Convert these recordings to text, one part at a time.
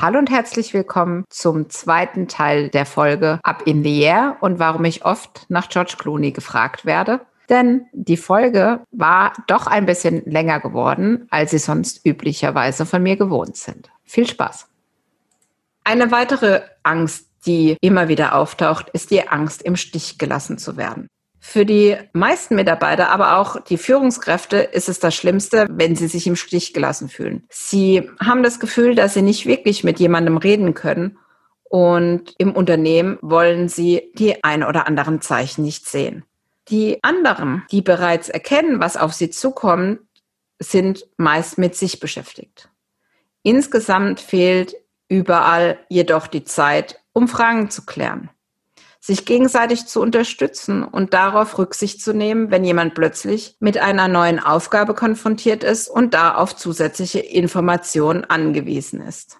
Hallo und herzlich willkommen zum zweiten Teil der Folge Up in the Air und warum ich oft nach George Clooney gefragt werde. Denn die Folge war doch ein bisschen länger geworden, als Sie sonst üblicherweise von mir gewohnt sind. Viel Spaß. Eine weitere Angst, die immer wieder auftaucht, ist die Angst, im Stich gelassen zu werden. Für die meisten Mitarbeiter, aber auch die Führungskräfte ist es das Schlimmste, wenn sie sich im Stich gelassen fühlen. Sie haben das Gefühl, dass sie nicht wirklich mit jemandem reden können und im Unternehmen wollen sie die ein oder anderen Zeichen nicht sehen. Die anderen, die bereits erkennen, was auf sie zukommt, sind meist mit sich beschäftigt. Insgesamt fehlt überall jedoch die Zeit, um Fragen zu klären sich gegenseitig zu unterstützen und darauf Rücksicht zu nehmen, wenn jemand plötzlich mit einer neuen Aufgabe konfrontiert ist und da auf zusätzliche Informationen angewiesen ist.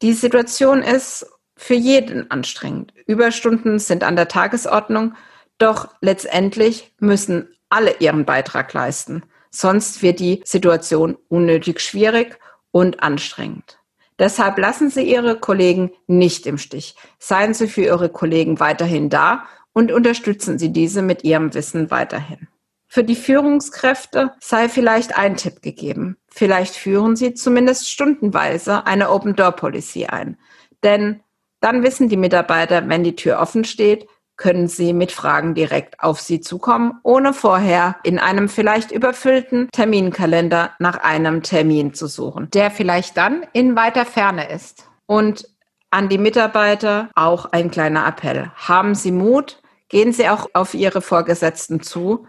Die Situation ist für jeden anstrengend. Überstunden sind an der Tagesordnung, doch letztendlich müssen alle ihren Beitrag leisten. Sonst wird die Situation unnötig schwierig und anstrengend. Deshalb lassen Sie Ihre Kollegen nicht im Stich. Seien Sie für Ihre Kollegen weiterhin da und unterstützen Sie diese mit Ihrem Wissen weiterhin. Für die Führungskräfte sei vielleicht ein Tipp gegeben. Vielleicht führen Sie zumindest stundenweise eine Open Door Policy ein. Denn dann wissen die Mitarbeiter, wenn die Tür offen steht, können Sie mit Fragen direkt auf Sie zukommen, ohne vorher in einem vielleicht überfüllten Terminkalender nach einem Termin zu suchen, der vielleicht dann in weiter Ferne ist. Und an die Mitarbeiter auch ein kleiner Appell. Haben Sie Mut, gehen Sie auch auf Ihre Vorgesetzten zu.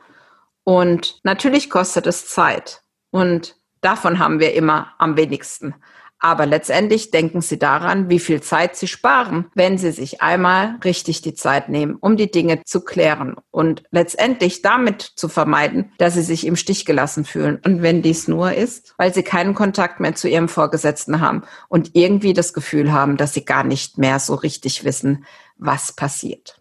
Und natürlich kostet es Zeit. Und davon haben wir immer am wenigsten. Aber letztendlich denken Sie daran, wie viel Zeit Sie sparen, wenn Sie sich einmal richtig die Zeit nehmen, um die Dinge zu klären und letztendlich damit zu vermeiden, dass Sie sich im Stich gelassen fühlen. Und wenn dies nur ist, weil Sie keinen Kontakt mehr zu Ihrem Vorgesetzten haben und irgendwie das Gefühl haben, dass Sie gar nicht mehr so richtig wissen, was passiert.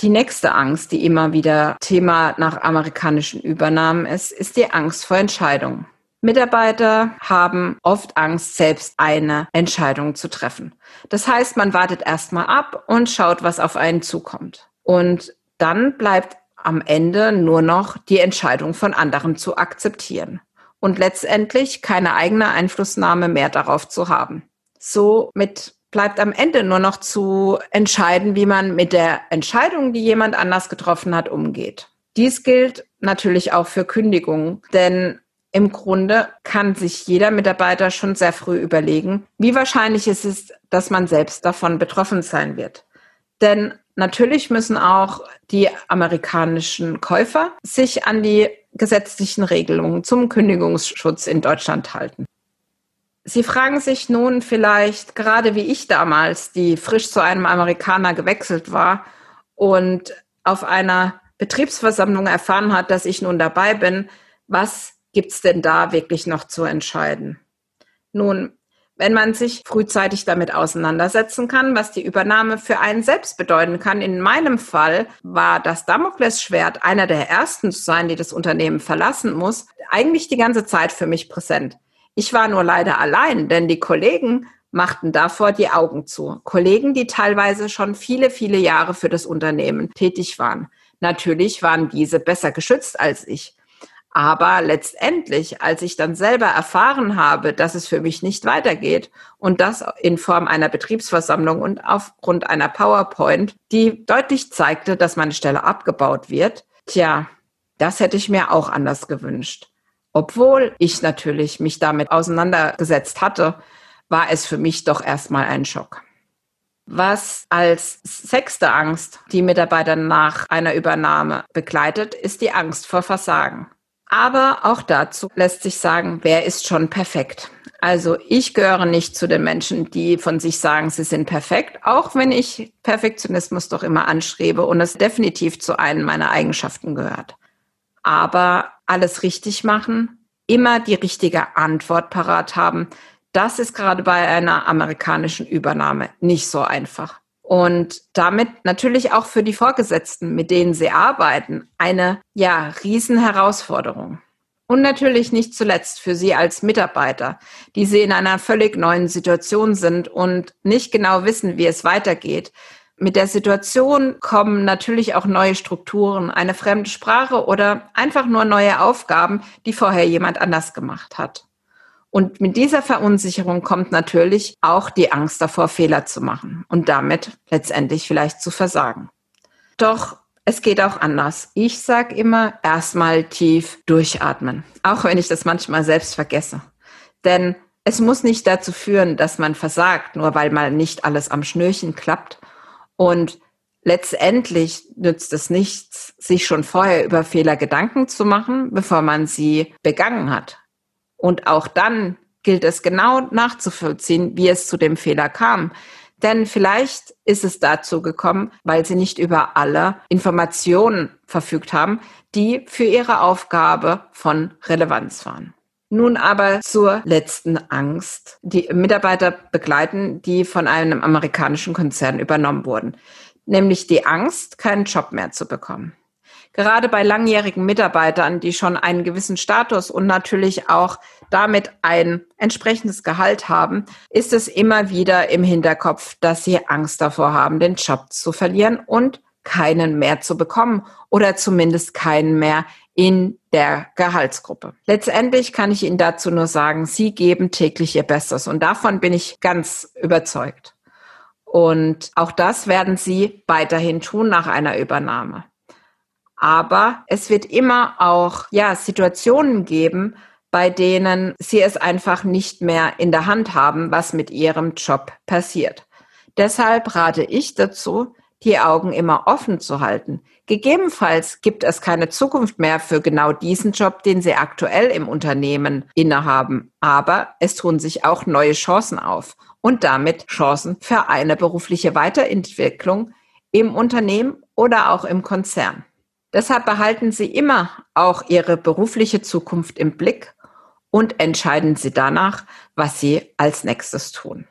Die nächste Angst, die immer wieder Thema nach amerikanischen Übernahmen ist, ist die Angst vor Entscheidungen. Mitarbeiter haben oft Angst, selbst eine Entscheidung zu treffen. Das heißt, man wartet erstmal ab und schaut, was auf einen zukommt. Und dann bleibt am Ende nur noch die Entscheidung von anderen zu akzeptieren und letztendlich keine eigene Einflussnahme mehr darauf zu haben. Somit bleibt am Ende nur noch zu entscheiden, wie man mit der Entscheidung, die jemand anders getroffen hat, umgeht. Dies gilt natürlich auch für Kündigungen, denn im Grunde kann sich jeder Mitarbeiter schon sehr früh überlegen, wie wahrscheinlich ist es, dass man selbst davon betroffen sein wird. Denn natürlich müssen auch die amerikanischen Käufer sich an die gesetzlichen Regelungen zum Kündigungsschutz in Deutschland halten. Sie fragen sich nun vielleicht, gerade wie ich damals, die frisch zu einem Amerikaner gewechselt war und auf einer Betriebsversammlung erfahren hat, dass ich nun dabei bin, was gibt es denn da wirklich noch zu entscheiden? Nun, wenn man sich frühzeitig damit auseinandersetzen kann, was die Übernahme für einen selbst bedeuten kann. In meinem Fall war das Damoklesschwert, einer der ersten zu sein, die das Unternehmen verlassen muss, eigentlich die ganze Zeit für mich präsent. Ich war nur leider allein, denn die Kollegen machten davor die Augen zu. Kollegen, die teilweise schon viele, viele Jahre für das Unternehmen tätig waren. Natürlich waren diese besser geschützt als ich. Aber letztendlich, als ich dann selber erfahren habe, dass es für mich nicht weitergeht und das in Form einer Betriebsversammlung und aufgrund einer PowerPoint, die deutlich zeigte, dass meine Stelle abgebaut wird, tja, das hätte ich mir auch anders gewünscht. Obwohl ich natürlich mich damit auseinandergesetzt hatte, war es für mich doch erstmal ein Schock. Was als sechste Angst die Mitarbeiter nach einer Übernahme begleitet, ist die Angst vor Versagen. Aber auch dazu lässt sich sagen, wer ist schon perfekt? Also ich gehöre nicht zu den Menschen, die von sich sagen, sie sind perfekt, auch wenn ich Perfektionismus doch immer anstrebe und es definitiv zu einem meiner Eigenschaften gehört. Aber alles richtig machen, immer die richtige Antwort parat haben, das ist gerade bei einer amerikanischen Übernahme nicht so einfach. Und damit natürlich auch für die Vorgesetzten, mit denen sie arbeiten, eine ja, Riesenherausforderung. Und natürlich nicht zuletzt für Sie als Mitarbeiter, die Sie in einer völlig neuen Situation sind und nicht genau wissen, wie es weitergeht. Mit der Situation kommen natürlich auch neue Strukturen, eine fremde Sprache oder einfach nur neue Aufgaben, die vorher jemand anders gemacht hat. Und mit dieser Verunsicherung kommt natürlich auch die Angst davor, Fehler zu machen und damit letztendlich vielleicht zu versagen. Doch es geht auch anders. Ich sage immer, erstmal tief durchatmen, auch wenn ich das manchmal selbst vergesse. Denn es muss nicht dazu führen, dass man versagt, nur weil mal nicht alles am Schnürchen klappt. Und letztendlich nützt es nichts, sich schon vorher über Fehler Gedanken zu machen, bevor man sie begangen hat. Und auch dann gilt es genau nachzuvollziehen, wie es zu dem Fehler kam. Denn vielleicht ist es dazu gekommen, weil sie nicht über alle Informationen verfügt haben, die für ihre Aufgabe von Relevanz waren. Nun aber zur letzten Angst, die Mitarbeiter begleiten, die von einem amerikanischen Konzern übernommen wurden, nämlich die Angst, keinen Job mehr zu bekommen. Gerade bei langjährigen Mitarbeitern, die schon einen gewissen Status und natürlich auch damit ein entsprechendes Gehalt haben, ist es immer wieder im Hinterkopf, dass sie Angst davor haben, den Job zu verlieren und keinen mehr zu bekommen oder zumindest keinen mehr in der Gehaltsgruppe. Letztendlich kann ich Ihnen dazu nur sagen, Sie geben täglich Ihr Bestes und davon bin ich ganz überzeugt. Und auch das werden Sie weiterhin tun nach einer Übernahme. Aber es wird immer auch, ja, Situationen geben, bei denen sie es einfach nicht mehr in der Hand haben, was mit ihrem Job passiert. Deshalb rate ich dazu, die Augen immer offen zu halten. Gegebenenfalls gibt es keine Zukunft mehr für genau diesen Job, den Sie aktuell im Unternehmen innehaben. Aber es tun sich auch neue Chancen auf und damit Chancen für eine berufliche Weiterentwicklung im Unternehmen oder auch im Konzern. Deshalb behalten Sie immer auch Ihre berufliche Zukunft im Blick und entscheiden Sie danach, was Sie als nächstes tun.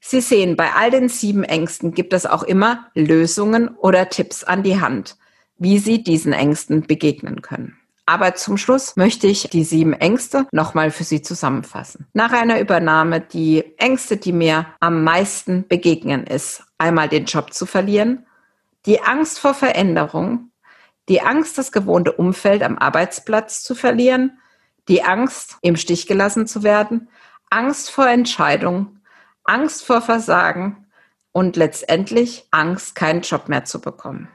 Sie sehen, bei all den sieben Ängsten gibt es auch immer Lösungen oder Tipps an die Hand, wie Sie diesen Ängsten begegnen können. Aber zum Schluss möchte ich die sieben Ängste nochmal für Sie zusammenfassen. Nach einer Übernahme die Ängste, die mir am meisten begegnen, ist einmal den Job zu verlieren, die Angst vor Veränderung, die Angst, das gewohnte Umfeld am Arbeitsplatz zu verlieren, die Angst, im Stich gelassen zu werden, Angst vor Entscheidung, Angst vor Versagen und letztendlich Angst, keinen Job mehr zu bekommen.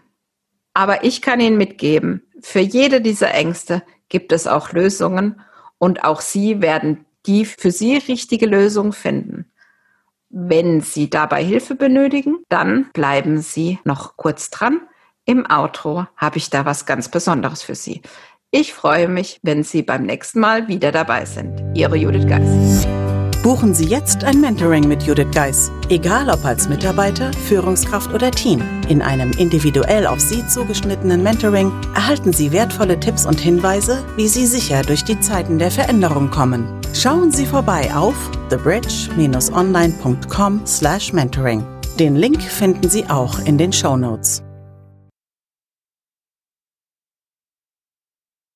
Aber ich kann Ihnen mitgeben, für jede dieser Ängste gibt es auch Lösungen und auch Sie werden die für Sie richtige Lösung finden. Wenn Sie dabei Hilfe benötigen, dann bleiben Sie noch kurz dran. Im Outro habe ich da was ganz Besonderes für Sie. Ich freue mich, wenn Sie beim nächsten Mal wieder dabei sind. Ihre Judith Geis. Buchen Sie jetzt ein Mentoring mit Judith Geis, egal ob als Mitarbeiter, Führungskraft oder Team. In einem individuell auf Sie zugeschnittenen Mentoring erhalten Sie wertvolle Tipps und Hinweise, wie Sie sicher durch die Zeiten der Veränderung kommen. Schauen Sie vorbei auf thebridge-online.com/mentoring. Den Link finden Sie auch in den Show Notes.